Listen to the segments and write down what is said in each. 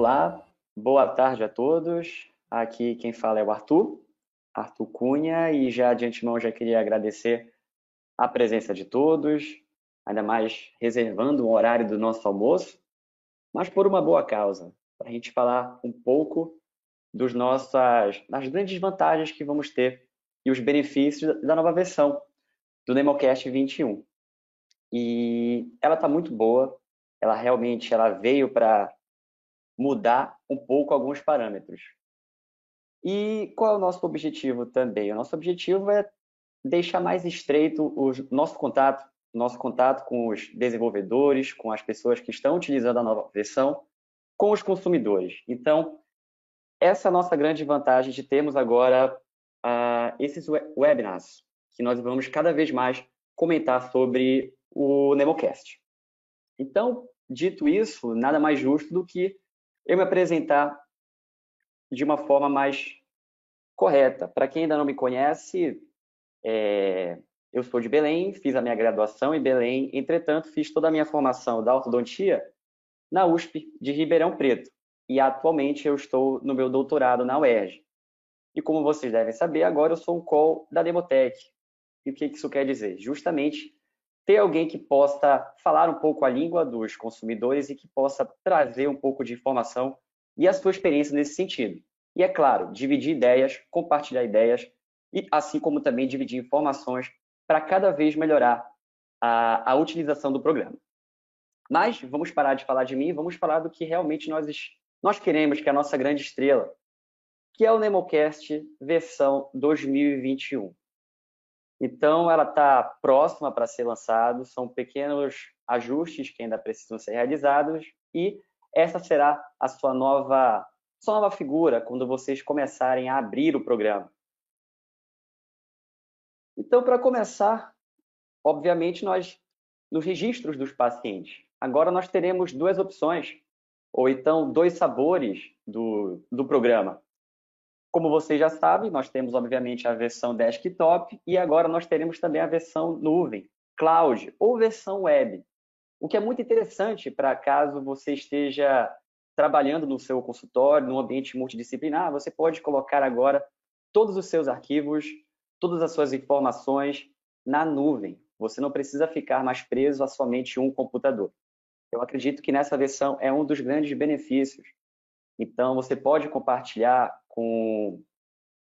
Olá, boa tarde a todos. Aqui quem fala é o Arthur, Arthur Cunha, e já de antemão já queria agradecer a presença de todos, ainda mais reservando um horário do nosso almoço, mas por uma boa causa, para a gente falar um pouco dos nossas, das grandes vantagens que vamos ter e os benefícios da nova versão do Nemocast 21. E ela está muito boa, ela realmente ela veio para mudar um pouco alguns parâmetros. E qual é o nosso objetivo também? O nosso objetivo é deixar mais estreito o nosso contato, nosso contato com os desenvolvedores, com as pessoas que estão utilizando a nova versão, com os consumidores. Então, essa é a nossa grande vantagem de termos agora uh, esses webinars, que nós vamos cada vez mais comentar sobre o Nemocast. Então, dito isso, nada mais justo do que eu me apresentar de uma forma mais correta. Para quem ainda não me conhece, é, eu sou de Belém, fiz a minha graduação em Belém, entretanto, fiz toda a minha formação da ortodontia na USP de Ribeirão Preto. E atualmente eu estou no meu doutorado na UERJ. E como vocês devem saber, agora eu sou um call da Demotech. E o que isso quer dizer? Justamente ter alguém que possa falar um pouco a língua dos consumidores e que possa trazer um pouco de informação e a sua experiência nesse sentido. E é claro, dividir ideias, compartilhar ideias e assim como também dividir informações para cada vez melhorar a, a utilização do programa. Mas vamos parar de falar de mim, vamos falar do que realmente nós, nós queremos, que é a nossa grande estrela, que é o Nemocast versão 2021. Então, ela está próxima para ser lançado, são pequenos ajustes que ainda precisam ser realizados e essa será a sua nova, sua nova figura quando vocês começarem a abrir o programa. Então, para começar, obviamente, nós, nos registros dos pacientes, agora nós teremos duas opções, ou então dois sabores do, do programa. Como vocês já sabem, nós temos, obviamente, a versão desktop e agora nós teremos também a versão nuvem, cloud ou versão web. O que é muito interessante para caso você esteja trabalhando no seu consultório, num ambiente multidisciplinar, você pode colocar agora todos os seus arquivos, todas as suas informações na nuvem. Você não precisa ficar mais preso a somente um computador. Eu acredito que nessa versão é um dos grandes benefícios. Então, você pode compartilhar com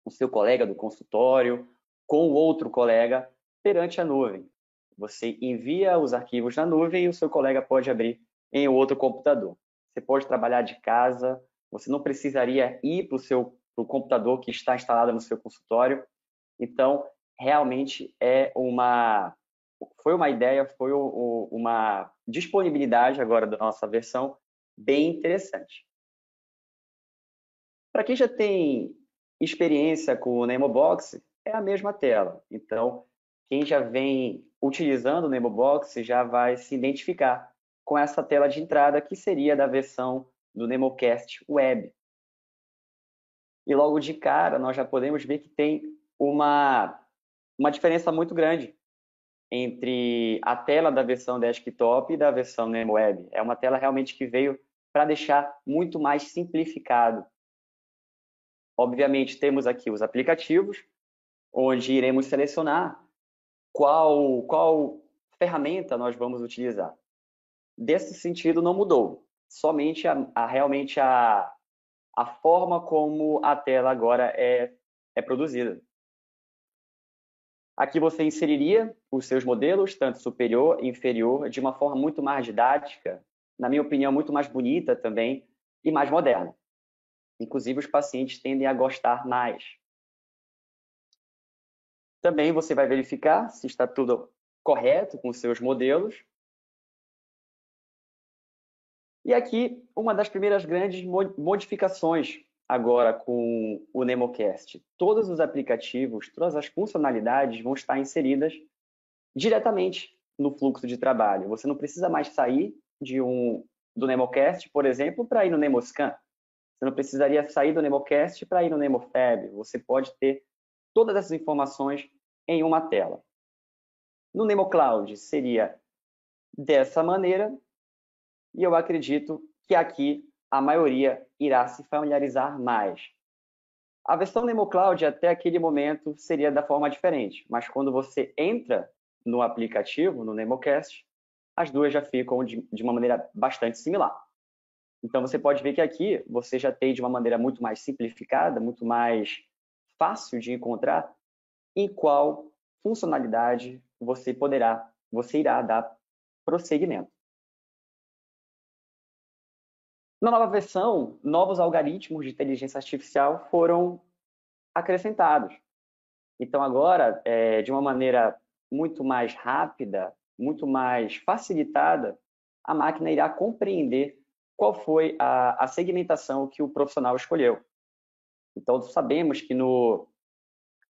o seu colega do consultório, com outro colega perante a nuvem. Você envia os arquivos na nuvem e o seu colega pode abrir em outro computador. Você pode trabalhar de casa, você não precisaria ir para o seu pro computador que está instalado no seu consultório. Então, realmente é uma foi uma ideia, foi uma disponibilidade agora da nossa versão bem interessante. Para quem já tem experiência com o NemoBox, é a mesma tela. Então, quem já vem utilizando o NemoBox já vai se identificar com essa tela de entrada que seria da versão do NemoCast Web. E logo de cara, nós já podemos ver que tem uma, uma diferença muito grande entre a tela da versão desktop e da versão Nemo Web. É uma tela realmente que veio para deixar muito mais simplificado Obviamente, temos aqui os aplicativos, onde iremos selecionar qual, qual ferramenta nós vamos utilizar. Desse sentido, não mudou. Somente a, a, realmente a, a forma como a tela agora é, é produzida. Aqui você inseriria os seus modelos, tanto superior e inferior, de uma forma muito mais didática, na minha opinião, muito mais bonita também e mais moderna. Inclusive, os pacientes tendem a gostar mais. Também você vai verificar se está tudo correto com seus modelos. E aqui, uma das primeiras grandes modificações agora com o NemoCast. Todos os aplicativos, todas as funcionalidades vão estar inseridas diretamente no fluxo de trabalho. Você não precisa mais sair de um, do NemoCast, por exemplo, para ir no NemoScan. Você não precisaria sair do NemoCast para ir no NemoFab. Você pode ter todas essas informações em uma tela. No NemoCloud seria dessa maneira, e eu acredito que aqui a maioria irá se familiarizar mais. A versão NemoCloud até aquele momento seria da forma diferente, mas quando você entra no aplicativo, no NemoCast, as duas já ficam de, de uma maneira bastante similar. Então você pode ver que aqui você já tem de uma maneira muito mais simplificada, muito mais fácil de encontrar em qual funcionalidade você poderá, você irá dar prosseguimento. Na nova versão, novos algoritmos de inteligência artificial foram acrescentados. Então, agora, é, de uma maneira muito mais rápida, muito mais facilitada, a máquina irá compreender qual foi a, a segmentação que o profissional escolheu. Então, sabemos que no,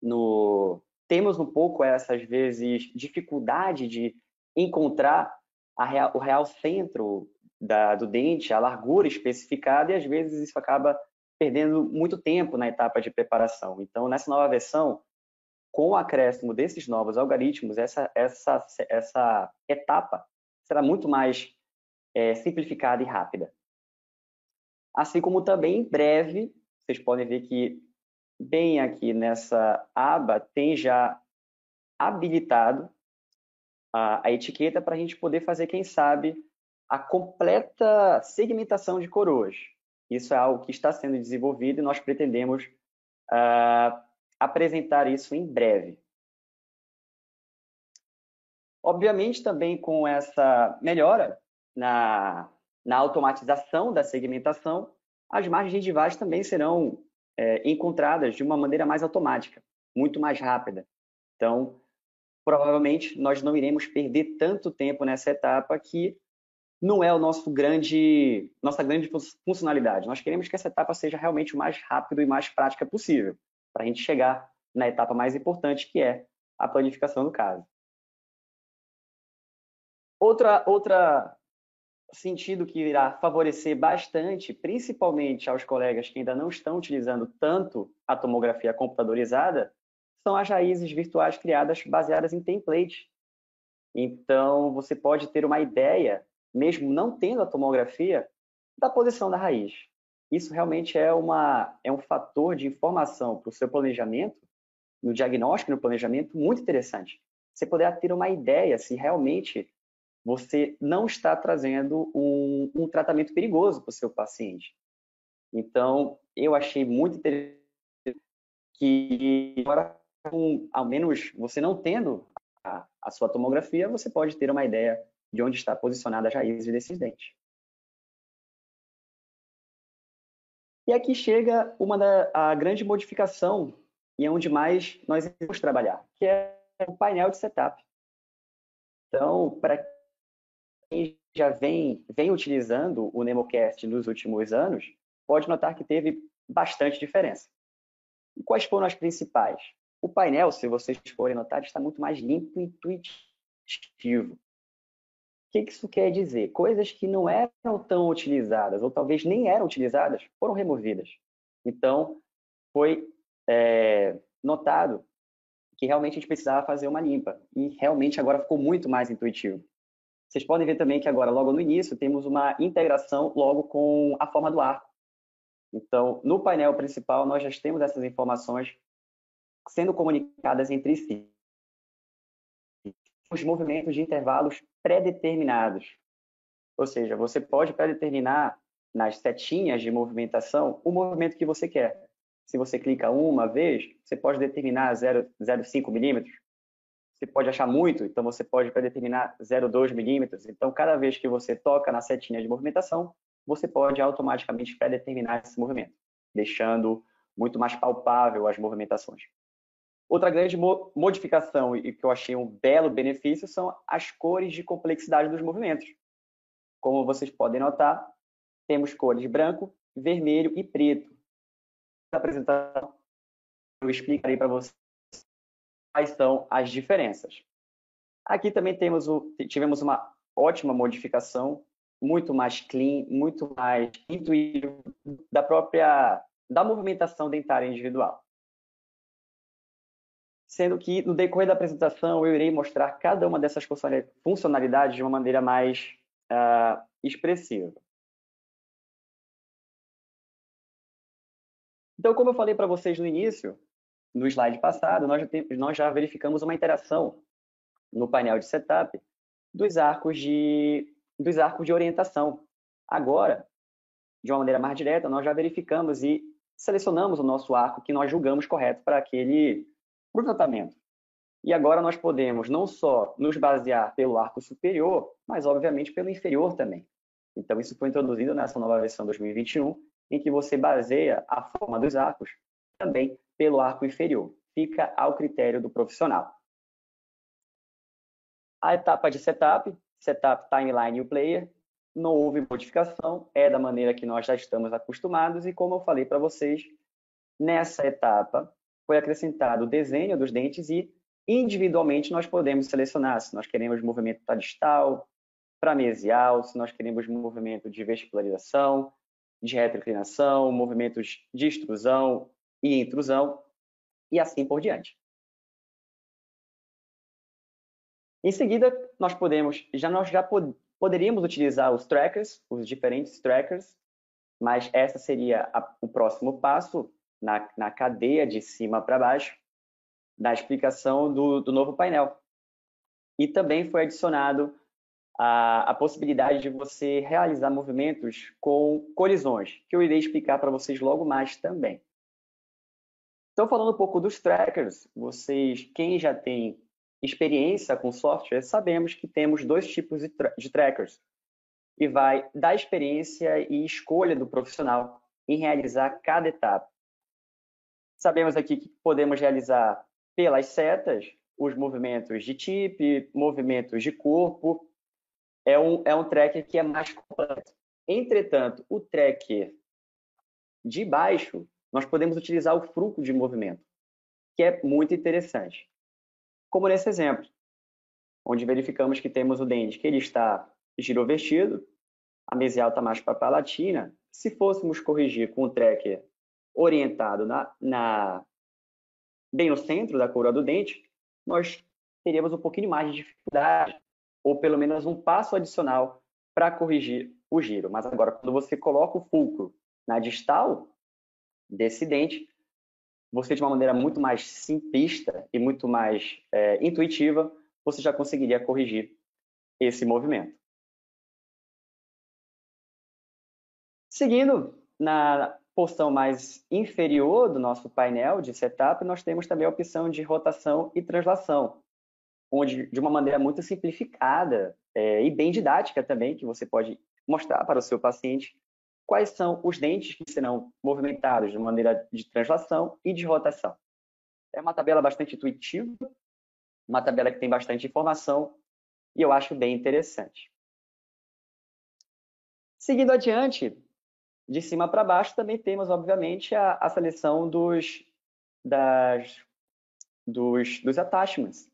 no, temos um pouco essas vezes dificuldade de encontrar real, o real centro da, do dente, a largura especificada, e às vezes isso acaba perdendo muito tempo na etapa de preparação. Então, nessa nova versão, com o acréscimo desses novos algoritmos, essa, essa, essa etapa será muito mais é, simplificada e rápida. Assim como também em breve, vocês podem ver que bem aqui nessa aba tem já habilitado a, a etiqueta para a gente poder fazer, quem sabe, a completa segmentação de coroas. Isso é algo que está sendo desenvolvido e nós pretendemos uh, apresentar isso em breve. Obviamente, também com essa melhora na, na automatização da segmentação, as margens gengivais também serão é, encontradas de uma maneira mais automática, muito mais rápida. Então, provavelmente, nós não iremos perder tanto tempo nessa etapa que não é o nosso grande, nossa grande funcionalidade. Nós queremos que essa etapa seja realmente o mais rápido e mais prática possível, para a gente chegar na etapa mais importante, que é a planificação do caso. Outra, outra sentido que irá favorecer bastante, principalmente aos colegas que ainda não estão utilizando tanto a tomografia computadorizada, são as raízes virtuais criadas baseadas em template. Então, você pode ter uma ideia mesmo não tendo a tomografia, da posição da raiz. Isso realmente é, uma, é um fator de informação para o seu planejamento, no diagnóstico no planejamento, muito interessante. Você poderá ter uma ideia se realmente você não está trazendo um, um tratamento perigoso para o seu paciente. Então, eu achei muito interessante que, agora, ao menos você não tendo a, a sua tomografia, você pode ter uma ideia de onde está posicionada as raízes desses dentes. E aqui chega uma da a grande modificação e é onde mais nós vamos trabalhar, que é o painel de setup. Então, para quem já vem, vem utilizando o NemoCast nos últimos anos, pode notar que teve bastante diferença. E quais foram as principais? O painel, se vocês forem notar, está muito mais limpo e intuitivo que isso quer dizer? Coisas que não eram tão utilizadas, ou talvez nem eram utilizadas, foram removidas. Então, foi é, notado que realmente a gente precisava fazer uma limpa. E realmente agora ficou muito mais intuitivo. Vocês podem ver também que agora, logo no início, temos uma integração logo com a forma do arco. Então, no painel principal, nós já temos essas informações sendo comunicadas entre si os movimentos de intervalos pré-determinados. Ou seja, você pode pré-determinar nas setinhas de movimentação o movimento que você quer. Se você clica uma vez, você pode determinar 0,5 milímetros. Você pode achar muito, então você pode pré-determinar 0,2 milímetros. Então, cada vez que você toca na setinha de movimentação, você pode automaticamente pré-determinar esse movimento, deixando muito mais palpável as movimentações. Outra grande modificação e que eu achei um belo benefício são as cores de complexidade dos movimentos. Como vocês podem notar, temos cores branco, vermelho e preto. Na apresentação, eu explicarei para vocês quais são as diferenças. Aqui também temos o, tivemos uma ótima modificação, muito mais clean, muito mais intuitivo da própria da movimentação dentária individual sendo que no decorrer da apresentação eu irei mostrar cada uma dessas funcionalidades de uma maneira mais uh, expressiva. Então, como eu falei para vocês no início, no slide passado, nós já, nós já verificamos uma interação no painel de setup dos arcos de, dos arcos de orientação. Agora, de uma maneira mais direta, nós já verificamos e selecionamos o nosso arco que nós julgamos correto para aquele tratamento. E agora nós podemos não só nos basear pelo arco superior, mas obviamente pelo inferior também. Então isso foi introduzido nessa nova versão 2021, em que você baseia a forma dos arcos também pelo arco inferior. Fica ao critério do profissional. A etapa de setup, setup timeline e o player, não houve modificação, é da maneira que nós já estamos acostumados e como eu falei para vocês, nessa etapa foi acrescentado o desenho dos dentes e individualmente nós podemos selecionar se nós queremos movimento distal, para mesial, se nós queremos movimento de vestibularização, de retroinclinação, movimentos de extrusão e intrusão e assim por diante. Em seguida, nós podemos, já nós já pod poderíamos utilizar os trackers, os diferentes trackers, mas essa seria a, o próximo passo na, na cadeia de cima para baixo da explicação do, do novo painel. E também foi adicionado a, a, possibilidade de você realizar movimentos com colisões, que eu irei explicar para vocês logo mais também. Então, falando um pouco dos trackers, vocês, quem já tem experiência com software, sabemos que temos dois tipos de, tra de trackers. E vai da experiência e escolha do profissional em realizar cada etapa. Sabemos aqui que podemos realizar pelas setas os movimentos de tip, movimentos de corpo. É um, é um tracker que é mais completo. Entretanto, o tracker de baixo, nós podemos utilizar o fruto de movimento, que é muito interessante como nesse exemplo, onde verificamos que temos o dente que ele está girovestido, a mesial está mais para a palatina. Se fôssemos corrigir com o tracker orientado na, na, bem no centro da coroa do dente, nós teríamos um pouquinho mais de dificuldade, ou pelo menos um passo adicional para corrigir o giro. Mas agora, quando você coloca o fulcro na distal desse dente, você de uma maneira muito mais simplista e muito mais é, intuitiva, você já conseguiria corrigir esse movimento. Seguindo, na porção mais inferior do nosso painel de setup, nós temos também a opção de rotação e translação, onde, de uma maneira muito simplificada é, e bem didática também, que você pode mostrar para o seu paciente quais são os dentes que serão movimentados de maneira de translação e de rotação. É uma tabela bastante intuitiva, uma tabela que tem bastante informação e eu acho bem interessante. Seguindo adiante, de cima para baixo, também temos, obviamente, a, a seleção dos, das, dos, dos attachments.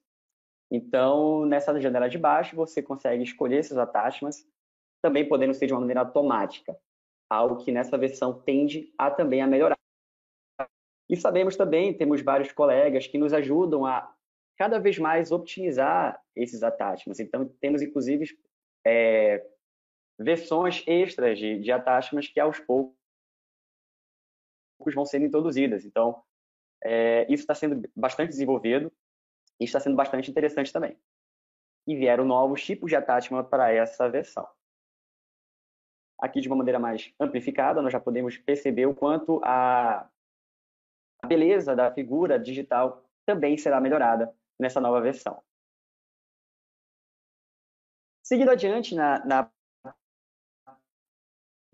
Então, nessa janela de baixo, você consegue escolher esses attachments, também podendo ser de uma maneira automática algo que nessa versão tende a também a melhorar. E sabemos também, temos vários colegas que nos ajudam a cada vez mais optimizar esses attachments. Então, temos inclusive é, versões extras de, de attachments que aos poucos vão sendo introduzidas. Então, é, isso está sendo bastante desenvolvido e está sendo bastante interessante também. E vieram novos tipos de attachment para essa versão. Aqui, de uma maneira mais amplificada, nós já podemos perceber o quanto a, beleza da figura digital também será melhorada nessa nova versão. Seguindo adiante na, na,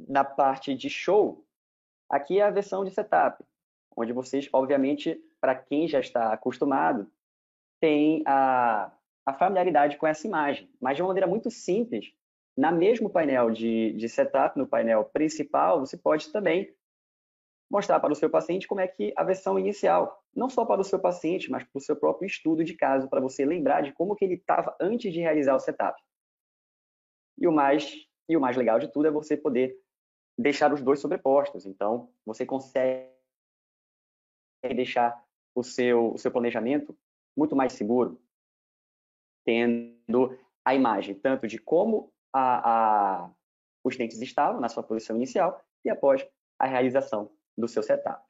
na parte de show, aqui é a versão de setup, onde vocês, obviamente, para quem já está acostumado, tem a, a familiaridade com essa imagem, mas de uma maneira muito simples, na mesmo painel de, de setup, no painel principal, você pode também mostrar para o seu paciente como é que a versão inicial, não só para o seu paciente, mas para o seu próprio estudo de caso, para você lembrar de como que ele estava antes de realizar o setup. E o mais e o mais legal de tudo é você poder deixar os dois sobrepostos. Então, você consegue deixar o seu o seu planejamento muito mais seguro, tendo a imagem tanto de como a, a, os dentes estavam na sua posição inicial e após a realização do seu setup.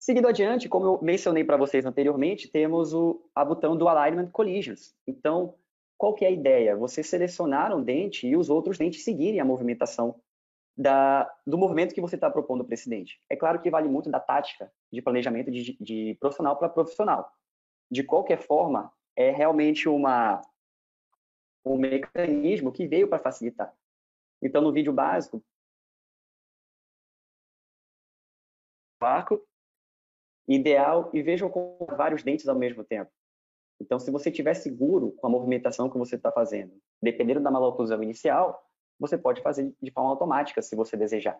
Seguindo adiante, como eu mencionei para vocês anteriormente, temos o a botão do Alignment Collisions. Então, qual que é a ideia? Você selecionar um dente e os outros dentes seguirem a movimentação da, do movimento que você está propondo para esse dente. É claro que vale muito da tática de planejamento de, de profissional para profissional. De qualquer forma, é realmente uma, um mecanismo que veio para facilitar. Então, no vídeo básico, arco ideal e vejam com vários dentes ao mesmo tempo. Então, se você estiver seguro com a movimentação que você está fazendo, dependendo da maloclusão inicial, você pode fazer de forma automática, se você desejar.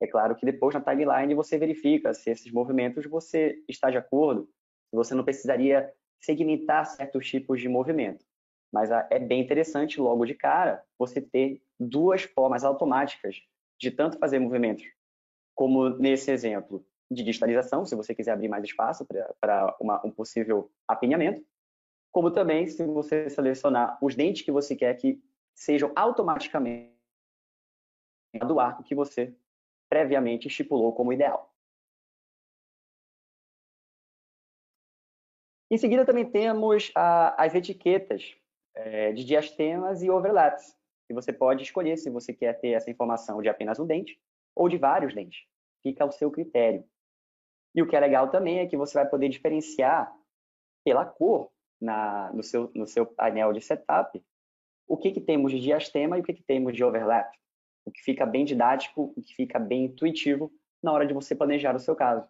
É claro que depois na timeline você verifica se esses movimentos você está de acordo, se você não precisaria segmentar certos tipos de movimento. Mas ah, é bem interessante logo de cara você ter duas formas automáticas de tanto fazer movimentos, como nesse exemplo, de digitalização, se você quiser abrir mais espaço para um possível apinhamento, como também se você selecionar os dentes que você quer que sejam automaticamente do arco que você previamente estipulou como ideal. Em seguida, também temos a, as etiquetas é, de diastemas e overlaps, que você pode escolher se você quer ter essa informação de apenas um dente ou de vários dentes. Fica ao seu critério. E o que é legal também é que você vai poder diferenciar pela cor na, no, seu, no seu painel de setup o que, que temos de diastema e o que, que temos de overlap. O que fica bem didático, o que fica bem intuitivo na hora de você planejar o seu caso.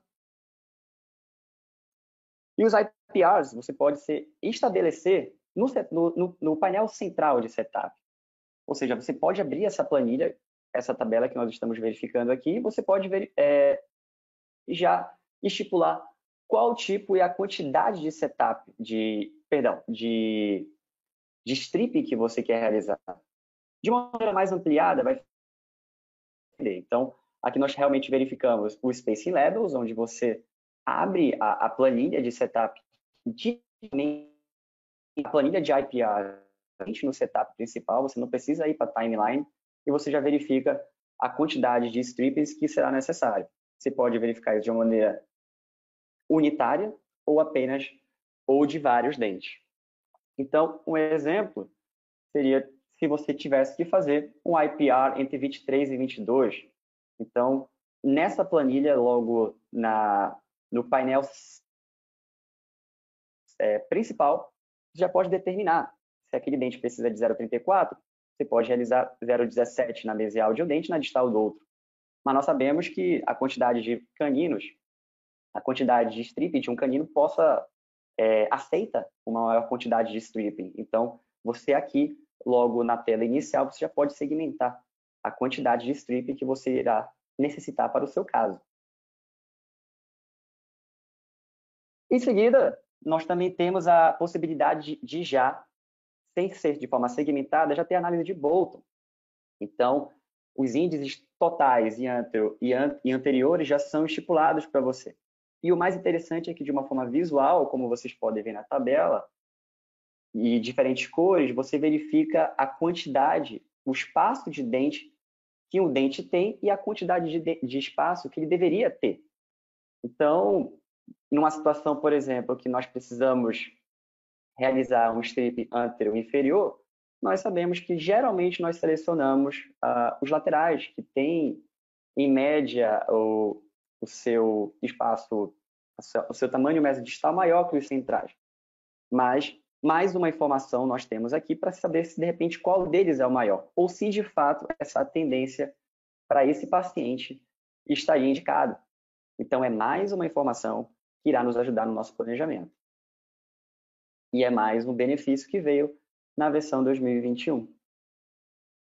E os IPRs você pode ser, estabelecer no, no, no painel central de setup. Ou seja, você pode abrir essa planilha, essa tabela que nós estamos verificando aqui, você pode ver, é, já estipular qual tipo e a quantidade de setup, de, perdão, de, de strip que você quer realizar. De uma maneira mais ampliada, vai então, aqui nós realmente verificamos o Spacing Levels, onde você abre a, a planilha de setup de a planilha de IPR no setup principal, você não precisa ir para a timeline e você já verifica a quantidade de strips que será necessário. Você pode verificar isso de uma maneira unitária ou apenas ou de vários dentes. Então, um exemplo seria se você tivesse que fazer um IPR entre 23 e 22. Então, nessa planilha, logo na, no painel é, principal, você já pode determinar se aquele dente precisa de 0,34, você pode realizar 0,17 na mesial de um dente na distal do outro. Mas nós sabemos que a quantidade de caninos a quantidade de stripping de um canino possa é, aceita uma maior quantidade de stripping. Então, você aqui, logo na tela inicial, você já pode segmentar a quantidade de stripping que você irá necessitar para o seu caso. Em seguida, nós também temos a possibilidade de, já, sem ser de forma segmentada, já ter análise de Bolton. Então, os índices totais e, e anteriores já são estipulados para você. E o mais interessante é que, de uma forma visual, como vocês podem ver na tabela, e diferentes cores, você verifica a quantidade, o espaço de dente que o dente tem e a quantidade de, de espaço que ele deveria ter. Então, numa situação, por exemplo, que nós precisamos realizar um strip anterior inferior, nós sabemos que geralmente nós selecionamos uh, os laterais, que têm, em média, o, o seu espaço, o seu tamanho médio distal maior que os centrais. Mas mais uma informação nós temos aqui para saber se de repente qual deles é o maior, ou se de fato essa tendência para esse paciente estaria indicado. Então é mais uma informação que irá nos ajudar no nosso planejamento. E é mais um benefício que veio na versão 2021.